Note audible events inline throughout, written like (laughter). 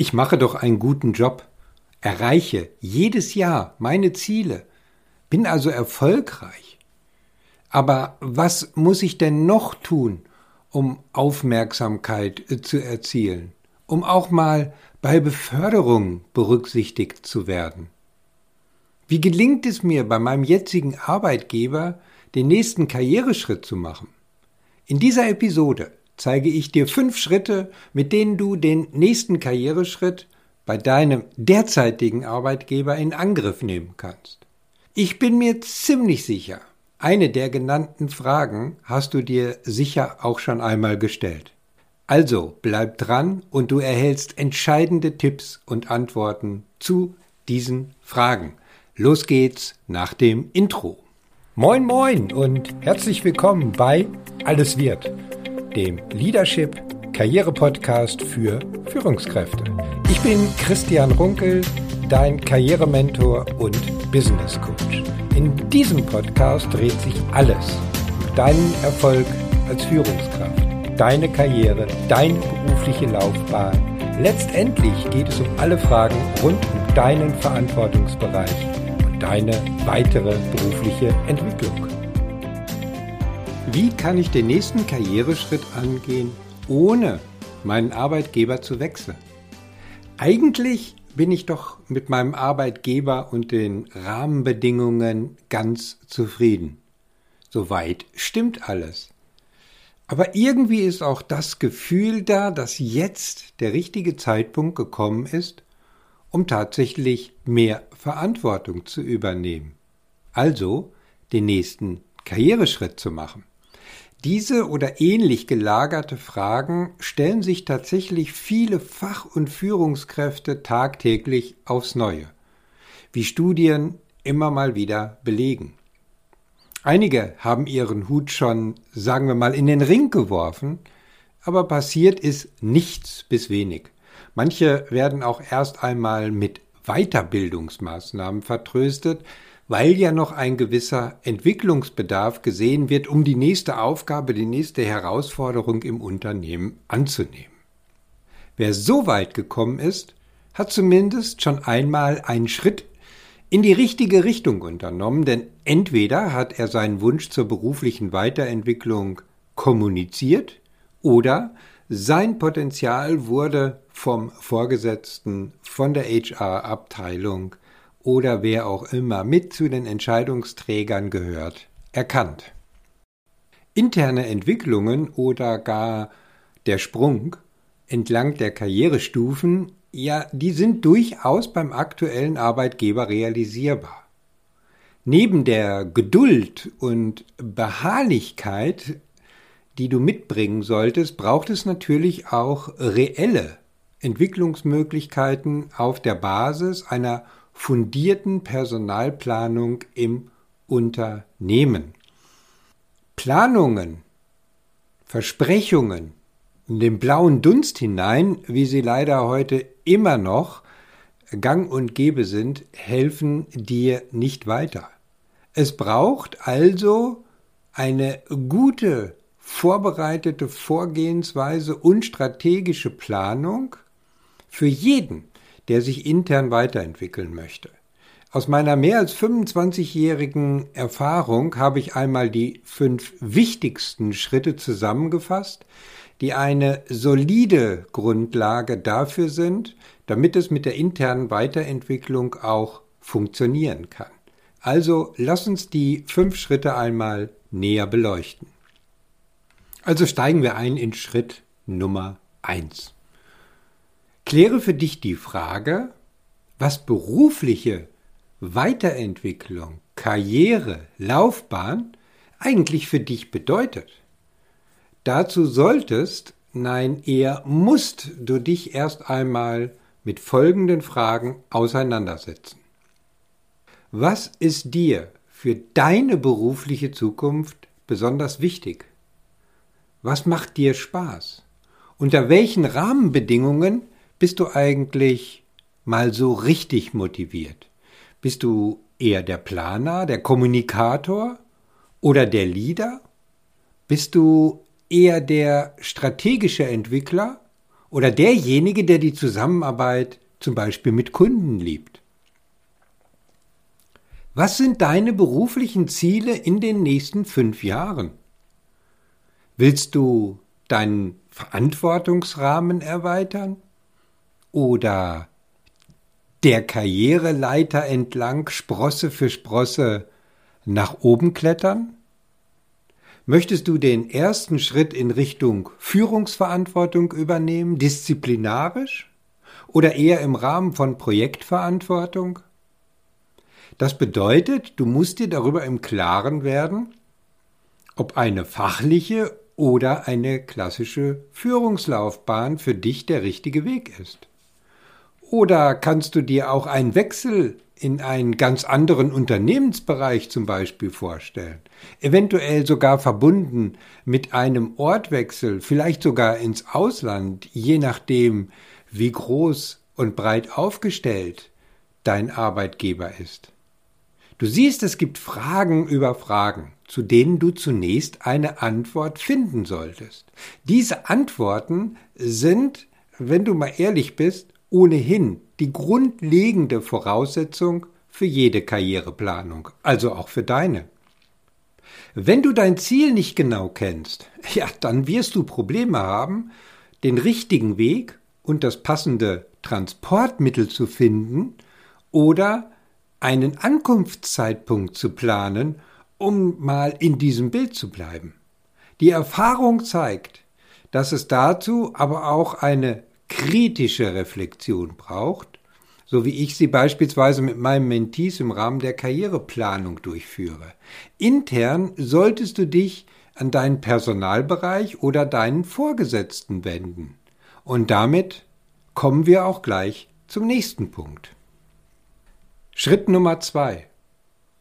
Ich mache doch einen guten Job, erreiche jedes Jahr meine Ziele, bin also erfolgreich. Aber was muss ich denn noch tun, um Aufmerksamkeit äh, zu erzielen, um auch mal bei Beförderung berücksichtigt zu werden? Wie gelingt es mir bei meinem jetzigen Arbeitgeber, den nächsten Karriereschritt zu machen? In dieser Episode zeige ich dir fünf Schritte, mit denen du den nächsten Karriereschritt bei deinem derzeitigen Arbeitgeber in Angriff nehmen kannst. Ich bin mir ziemlich sicher, eine der genannten Fragen hast du dir sicher auch schon einmal gestellt. Also bleib dran und du erhältst entscheidende Tipps und Antworten zu diesen Fragen. Los geht's nach dem Intro. Moin moin und herzlich willkommen bei Alles wird dem Leadership Karriere Podcast für Führungskräfte. Ich bin Christian Runkel, dein Karrierementor und Business Coach. In diesem Podcast dreht sich alles um deinen Erfolg als Führungskraft, deine Karriere, deine berufliche Laufbahn. Letztendlich geht es um alle Fragen rund um deinen Verantwortungsbereich und deine weitere berufliche Entwicklung. Wie kann ich den nächsten Karriereschritt angehen, ohne meinen Arbeitgeber zu wechseln? Eigentlich bin ich doch mit meinem Arbeitgeber und den Rahmenbedingungen ganz zufrieden. Soweit stimmt alles. Aber irgendwie ist auch das Gefühl da, dass jetzt der richtige Zeitpunkt gekommen ist, um tatsächlich mehr Verantwortung zu übernehmen. Also den nächsten Karriereschritt zu machen. Diese oder ähnlich gelagerte Fragen stellen sich tatsächlich viele Fach- und Führungskräfte tagtäglich aufs Neue, wie Studien immer mal wieder belegen. Einige haben ihren Hut schon, sagen wir mal, in den Ring geworfen, aber passiert ist nichts bis wenig. Manche werden auch erst einmal mit Weiterbildungsmaßnahmen vertröstet, weil ja noch ein gewisser Entwicklungsbedarf gesehen wird, um die nächste Aufgabe, die nächste Herausforderung im Unternehmen anzunehmen. Wer so weit gekommen ist, hat zumindest schon einmal einen Schritt in die richtige Richtung unternommen, denn entweder hat er seinen Wunsch zur beruflichen Weiterentwicklung kommuniziert oder sein Potenzial wurde vom Vorgesetzten, von der HR-Abteilung oder wer auch immer mit zu den Entscheidungsträgern gehört, erkannt. Interne Entwicklungen oder gar der Sprung entlang der Karrierestufen, ja, die sind durchaus beim aktuellen Arbeitgeber realisierbar. Neben der Geduld und Beharrlichkeit, die du mitbringen solltest, braucht es natürlich auch reelle Entwicklungsmöglichkeiten auf der Basis einer fundierten Personalplanung im Unternehmen. Planungen, Versprechungen in den blauen Dunst hinein, wie sie leider heute immer noch gang und gäbe sind, helfen dir nicht weiter. Es braucht also eine gute, vorbereitete Vorgehensweise und strategische Planung für jeden, der sich intern weiterentwickeln möchte. Aus meiner mehr als 25-jährigen Erfahrung habe ich einmal die fünf wichtigsten Schritte zusammengefasst, die eine solide Grundlage dafür sind, damit es mit der internen Weiterentwicklung auch funktionieren kann. Also lass uns die fünf Schritte einmal näher beleuchten. Also steigen wir ein in Schritt Nummer eins. Kläre für dich die Frage, was berufliche Weiterentwicklung, Karriere, Laufbahn eigentlich für dich bedeutet. Dazu solltest, nein, eher musst du dich erst einmal mit folgenden Fragen auseinandersetzen. Was ist dir für deine berufliche Zukunft besonders wichtig? Was macht dir Spaß? Unter welchen Rahmenbedingungen bist du eigentlich mal so richtig motiviert? Bist du eher der Planer, der Kommunikator oder der Leader? Bist du eher der strategische Entwickler oder derjenige, der die Zusammenarbeit zum Beispiel mit Kunden liebt. Was sind deine beruflichen Ziele in den nächsten fünf Jahren? Willst du deinen Verantwortungsrahmen erweitern? Oder der Karriereleiter entlang Sprosse für Sprosse nach oben klettern? Möchtest du den ersten Schritt in Richtung Führungsverantwortung übernehmen, disziplinarisch oder eher im Rahmen von Projektverantwortung? Das bedeutet, du musst dir darüber im Klaren werden, ob eine fachliche oder eine klassische Führungslaufbahn für dich der richtige Weg ist. Oder kannst du dir auch einen Wechsel in einen ganz anderen Unternehmensbereich zum Beispiel vorstellen, eventuell sogar verbunden mit einem Ortwechsel, vielleicht sogar ins Ausland, je nachdem, wie groß und breit aufgestellt dein Arbeitgeber ist. Du siehst, es gibt Fragen über Fragen, zu denen du zunächst eine Antwort finden solltest. Diese Antworten sind, wenn du mal ehrlich bist, ohnehin die grundlegende Voraussetzung für jede Karriereplanung, also auch für deine. Wenn du dein Ziel nicht genau kennst, (laughs) ja, dann wirst du Probleme haben, den richtigen Weg und das passende Transportmittel zu finden oder einen Ankunftszeitpunkt zu planen, um mal in diesem Bild zu bleiben. Die Erfahrung zeigt, dass es dazu aber auch eine kritische Reflexion braucht, so wie ich sie beispielsweise mit meinem Mentees im Rahmen der Karriereplanung durchführe. Intern solltest du dich an deinen Personalbereich oder deinen Vorgesetzten wenden. Und damit kommen wir auch gleich zum nächsten Punkt. Schritt Nummer zwei.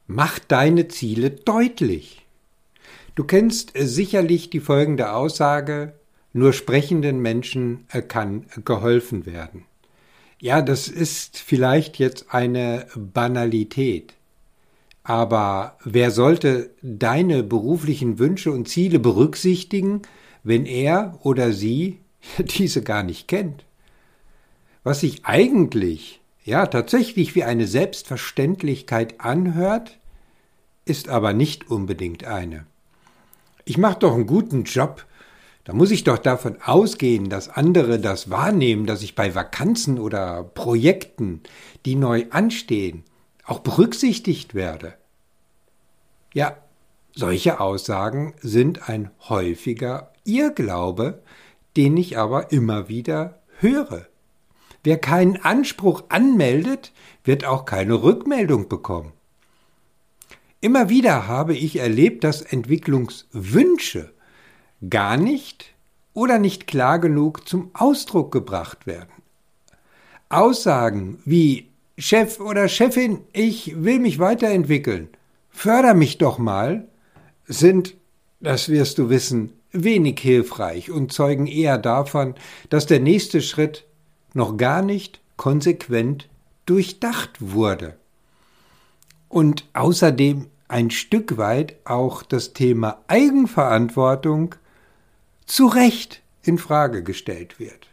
Mach deine Ziele deutlich. Du kennst sicherlich die folgende Aussage, nur sprechenden Menschen äh, kann geholfen werden. Ja, das ist vielleicht jetzt eine Banalität. Aber wer sollte deine beruflichen Wünsche und Ziele berücksichtigen, wenn er oder sie (laughs) diese gar nicht kennt? Was sich eigentlich, ja, tatsächlich wie eine Selbstverständlichkeit anhört, ist aber nicht unbedingt eine. Ich mache doch einen guten Job, da muss ich doch davon ausgehen, dass andere das wahrnehmen, dass ich bei Vakanzen oder Projekten, die neu anstehen, auch berücksichtigt werde. Ja, solche Aussagen sind ein häufiger Irrglaube, den ich aber immer wieder höre. Wer keinen Anspruch anmeldet, wird auch keine Rückmeldung bekommen. Immer wieder habe ich erlebt, dass Entwicklungswünsche gar nicht oder nicht klar genug zum Ausdruck gebracht werden. Aussagen wie Chef oder Chefin, ich will mich weiterentwickeln, förder mich doch mal, sind, das wirst du wissen, wenig hilfreich und zeugen eher davon, dass der nächste Schritt noch gar nicht konsequent durchdacht wurde. Und außerdem ein Stück weit auch das Thema Eigenverantwortung zu Recht in Frage gestellt wird.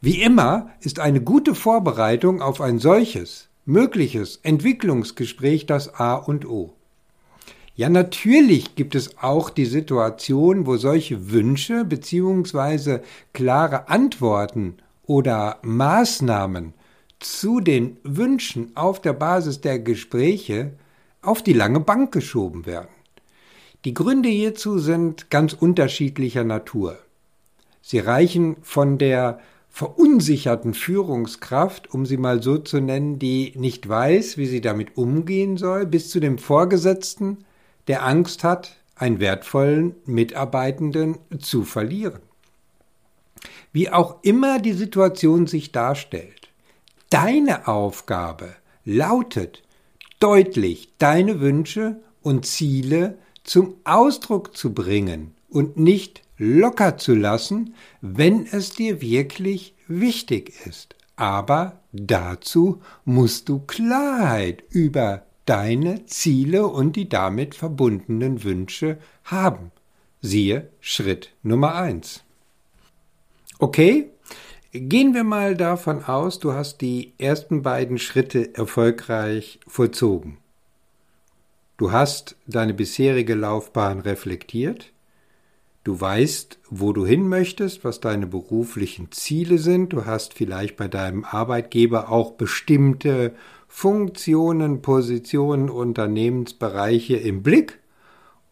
Wie immer ist eine gute Vorbereitung auf ein solches mögliches Entwicklungsgespräch das A und O. Ja, natürlich gibt es auch die Situation, wo solche Wünsche bzw. klare Antworten oder Maßnahmen zu den Wünschen auf der Basis der Gespräche auf die lange Bank geschoben werden. Die Gründe hierzu sind ganz unterschiedlicher Natur. Sie reichen von der verunsicherten Führungskraft, um sie mal so zu nennen, die nicht weiß, wie sie damit umgehen soll, bis zu dem Vorgesetzten, der Angst hat, einen wertvollen Mitarbeitenden zu verlieren. Wie auch immer die Situation sich darstellt, deine Aufgabe lautet, deutlich deine Wünsche und Ziele zum Ausdruck zu bringen und nicht locker zu lassen, wenn es dir wirklich wichtig ist. Aber dazu musst du Klarheit über deine Ziele und die damit verbundenen Wünsche haben. Siehe Schritt Nummer eins. Okay, Gehen wir mal davon aus, du hast die ersten beiden Schritte erfolgreich vollzogen. Du hast deine bisherige Laufbahn reflektiert, du weißt, wo du hin möchtest, was deine beruflichen Ziele sind, du hast vielleicht bei deinem Arbeitgeber auch bestimmte Funktionen, Positionen, Unternehmensbereiche im Blick.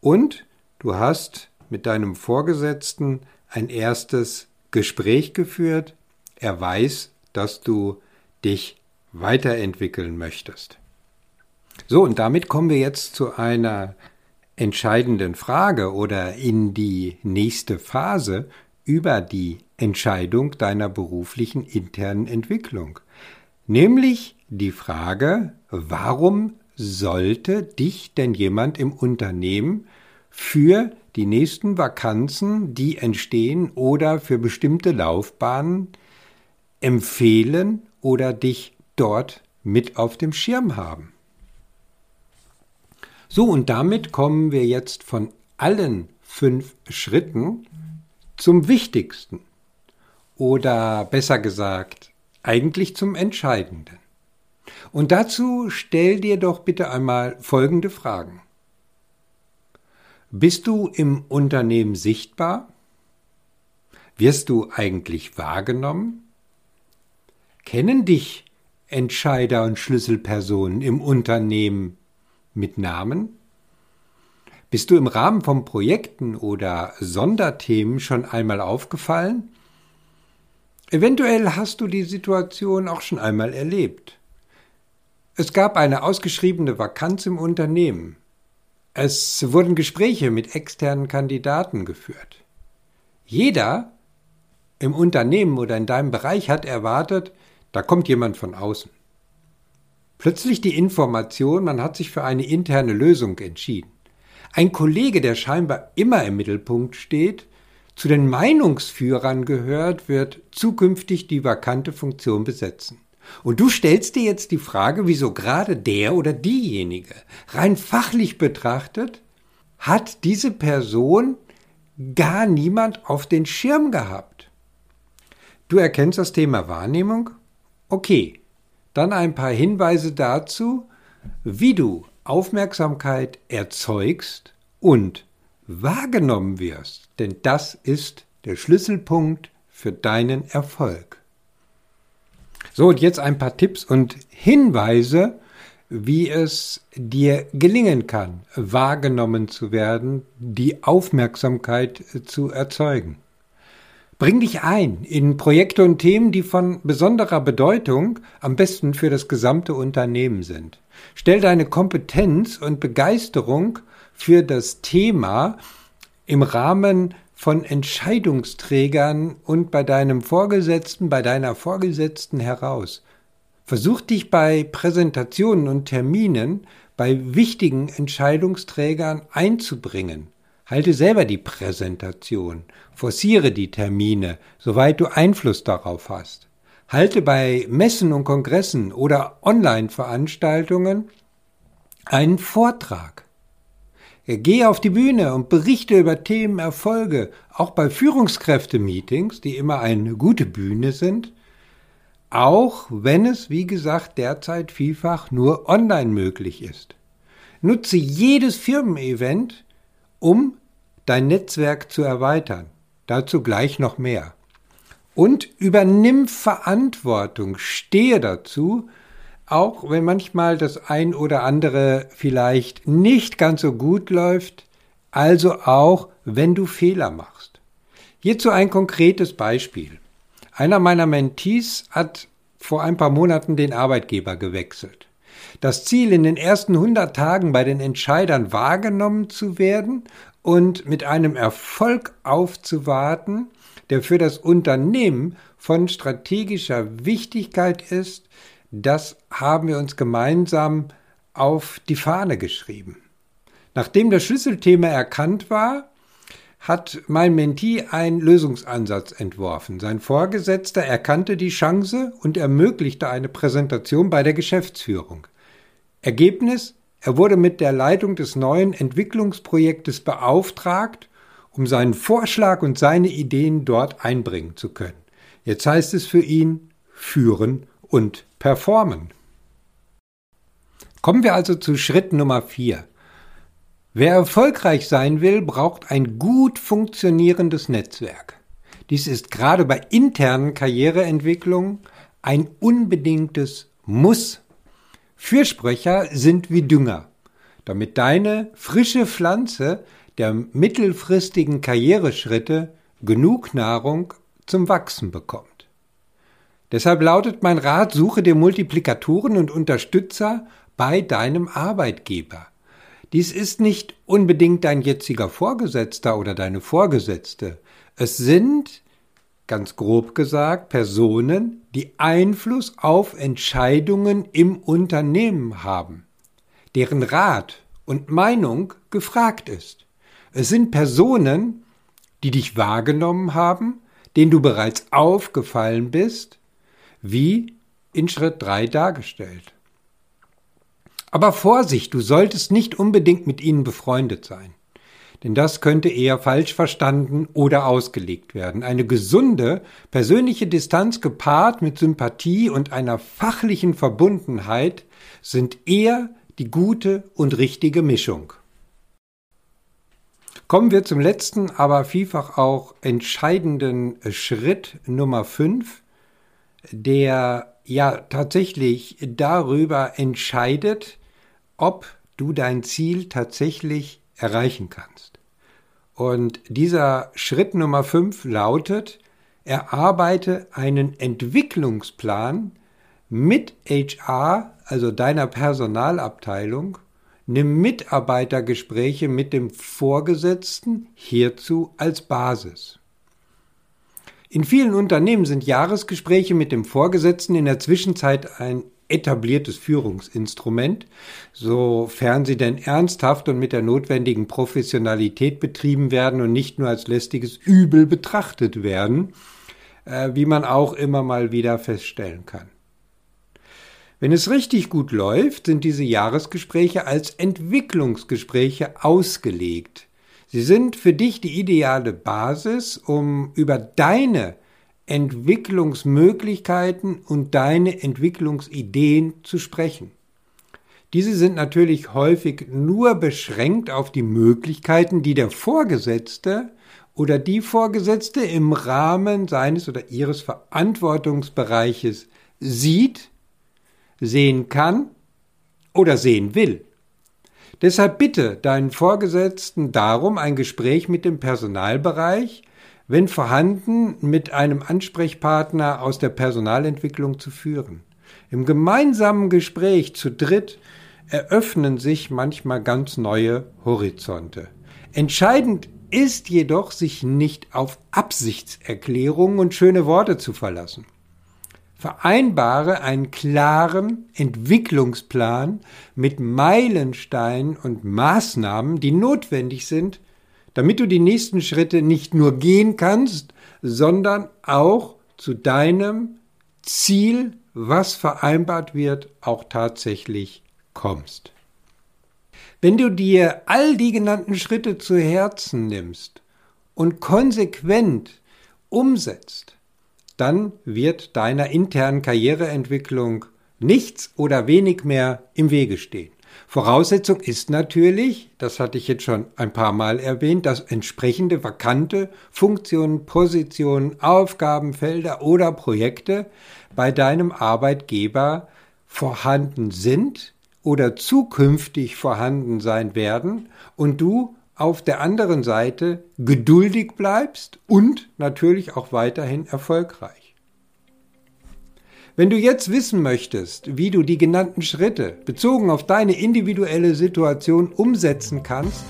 Und du hast mit deinem Vorgesetzten ein erstes Gespräch geführt, er weiß, dass du dich weiterentwickeln möchtest. So, und damit kommen wir jetzt zu einer entscheidenden Frage oder in die nächste Phase über die Entscheidung deiner beruflichen internen Entwicklung. Nämlich die Frage, warum sollte dich denn jemand im Unternehmen für die nächsten Vakanzen, die entstehen oder für bestimmte Laufbahnen empfehlen oder dich dort mit auf dem Schirm haben. So, und damit kommen wir jetzt von allen fünf Schritten zum wichtigsten oder besser gesagt eigentlich zum entscheidenden. Und dazu stell dir doch bitte einmal folgende Fragen. Bist du im Unternehmen sichtbar? Wirst du eigentlich wahrgenommen? Kennen dich Entscheider und Schlüsselpersonen im Unternehmen mit Namen? Bist du im Rahmen von Projekten oder Sonderthemen schon einmal aufgefallen? Eventuell hast du die Situation auch schon einmal erlebt. Es gab eine ausgeschriebene Vakanz im Unternehmen. Es wurden Gespräche mit externen Kandidaten geführt. Jeder im Unternehmen oder in deinem Bereich hat erwartet, da kommt jemand von außen. Plötzlich die Information, man hat sich für eine interne Lösung entschieden. Ein Kollege, der scheinbar immer im Mittelpunkt steht, zu den Meinungsführern gehört, wird zukünftig die vakante Funktion besetzen. Und du stellst dir jetzt die Frage, wieso gerade der oder diejenige, rein fachlich betrachtet, hat diese Person gar niemand auf den Schirm gehabt. Du erkennst das Thema Wahrnehmung? Okay, dann ein paar Hinweise dazu, wie du Aufmerksamkeit erzeugst und wahrgenommen wirst, denn das ist der Schlüsselpunkt für deinen Erfolg. So, und jetzt ein paar Tipps und Hinweise, wie es dir gelingen kann, wahrgenommen zu werden, die Aufmerksamkeit zu erzeugen. Bring dich ein in Projekte und Themen, die von besonderer Bedeutung, am besten für das gesamte Unternehmen sind. Stell deine Kompetenz und Begeisterung für das Thema im Rahmen von Entscheidungsträgern und bei deinem Vorgesetzten, bei deiner Vorgesetzten heraus. Versuch dich bei Präsentationen und Terminen bei wichtigen Entscheidungsträgern einzubringen. Halte selber die Präsentation, forciere die Termine, soweit du Einfluss darauf hast. Halte bei Messen und Kongressen oder Online-Veranstaltungen einen Vortrag. Geh auf die Bühne und berichte über Themen, Erfolge, auch bei Führungskräfte-Meetings, die immer eine gute Bühne sind, auch wenn es, wie gesagt, derzeit vielfach nur online möglich ist. Nutze jedes Firmenevent, um dein Netzwerk zu erweitern. Dazu gleich noch mehr. Und übernimm Verantwortung, stehe dazu, auch wenn manchmal das ein oder andere vielleicht nicht ganz so gut läuft, also auch wenn du Fehler machst. Hierzu ein konkretes Beispiel. Einer meiner Mentees hat vor ein paar Monaten den Arbeitgeber gewechselt. Das Ziel, in den ersten 100 Tagen bei den Entscheidern wahrgenommen zu werden und mit einem Erfolg aufzuwarten, der für das Unternehmen von strategischer Wichtigkeit ist, das haben wir uns gemeinsam auf die Fahne geschrieben. Nachdem das Schlüsselthema erkannt war, hat mein Mentee einen Lösungsansatz entworfen. Sein Vorgesetzter erkannte die Chance und ermöglichte eine Präsentation bei der Geschäftsführung. Ergebnis? Er wurde mit der Leitung des neuen Entwicklungsprojektes beauftragt, um seinen Vorschlag und seine Ideen dort einbringen zu können. Jetzt heißt es für ihn führen und performen. Kommen wir also zu Schritt Nummer vier. Wer erfolgreich sein will, braucht ein gut funktionierendes Netzwerk. Dies ist gerade bei internen Karriereentwicklungen ein unbedingtes Muss. Fürsprecher sind wie Dünger, damit deine frische Pflanze der mittelfristigen Karriereschritte genug Nahrung zum Wachsen bekommt. Deshalb lautet mein Rat, suche dir Multiplikatoren und Unterstützer bei deinem Arbeitgeber. Dies ist nicht unbedingt dein jetziger Vorgesetzter oder deine Vorgesetzte. Es sind, ganz grob gesagt, Personen, die Einfluss auf Entscheidungen im Unternehmen haben, deren Rat und Meinung gefragt ist. Es sind Personen, die dich wahrgenommen haben, denen du bereits aufgefallen bist, wie in Schritt 3 dargestellt. Aber Vorsicht, du solltest nicht unbedingt mit ihnen befreundet sein. Denn das könnte eher falsch verstanden oder ausgelegt werden. Eine gesunde persönliche Distanz gepaart mit Sympathie und einer fachlichen Verbundenheit sind eher die gute und richtige Mischung. Kommen wir zum letzten, aber vielfach auch entscheidenden Schritt Nummer 5, der ja tatsächlich darüber entscheidet, ob du dein Ziel tatsächlich erreichen kannst. Und dieser Schritt Nummer 5 lautet, erarbeite einen Entwicklungsplan mit HR, also deiner Personalabteilung, nimm Mitarbeitergespräche mit dem Vorgesetzten hierzu als Basis. In vielen Unternehmen sind Jahresgespräche mit dem Vorgesetzten in der Zwischenzeit ein etabliertes Führungsinstrument, sofern sie denn ernsthaft und mit der notwendigen Professionalität betrieben werden und nicht nur als lästiges Übel betrachtet werden, äh, wie man auch immer mal wieder feststellen kann. Wenn es richtig gut läuft, sind diese Jahresgespräche als Entwicklungsgespräche ausgelegt. Sie sind für dich die ideale Basis, um über deine Entwicklungsmöglichkeiten und deine Entwicklungsideen zu sprechen. Diese sind natürlich häufig nur beschränkt auf die Möglichkeiten, die der Vorgesetzte oder die Vorgesetzte im Rahmen seines oder ihres Verantwortungsbereiches sieht sehen kann oder sehen will. Deshalb bitte deinen Vorgesetzten darum, ein Gespräch mit dem Personalbereich, wenn vorhanden, mit einem Ansprechpartner aus der Personalentwicklung zu führen. Im gemeinsamen Gespräch zu dritt eröffnen sich manchmal ganz neue Horizonte. Entscheidend ist jedoch, sich nicht auf Absichtserklärungen und schöne Worte zu verlassen. Vereinbare einen klaren Entwicklungsplan mit Meilensteinen und Maßnahmen, die notwendig sind, damit du die nächsten Schritte nicht nur gehen kannst, sondern auch zu deinem Ziel, was vereinbart wird, auch tatsächlich kommst. Wenn du dir all die genannten Schritte zu Herzen nimmst und konsequent umsetzt, dann wird deiner internen Karriereentwicklung nichts oder wenig mehr im Wege stehen. Voraussetzung ist natürlich, das hatte ich jetzt schon ein paar Mal erwähnt, dass entsprechende vakante Funktionen, Positionen, Aufgabenfelder oder Projekte bei deinem Arbeitgeber vorhanden sind oder zukünftig vorhanden sein werden und du auf der anderen Seite geduldig bleibst und natürlich auch weiterhin erfolgreich. Wenn du jetzt wissen möchtest, wie du die genannten Schritte bezogen auf deine individuelle Situation umsetzen kannst,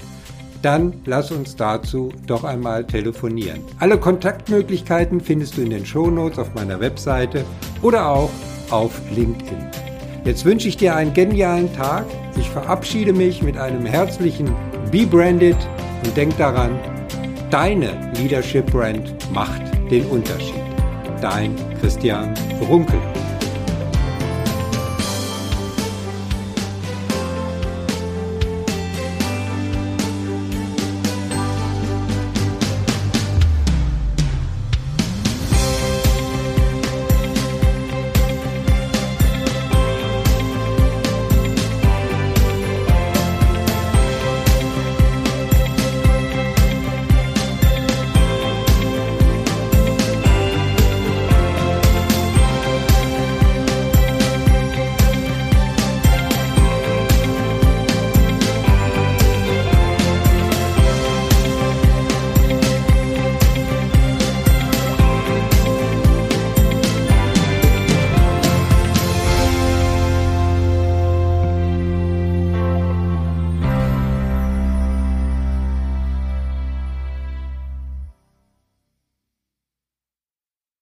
dann lass uns dazu doch einmal telefonieren. Alle Kontaktmöglichkeiten findest du in den Shownotes auf meiner Webseite oder auch auf LinkedIn. Jetzt wünsche ich dir einen genialen Tag. Ich verabschiede mich mit einem herzlichen Be Branded und denk daran, deine Leadership Brand macht den Unterschied. Dein Christian Runkel.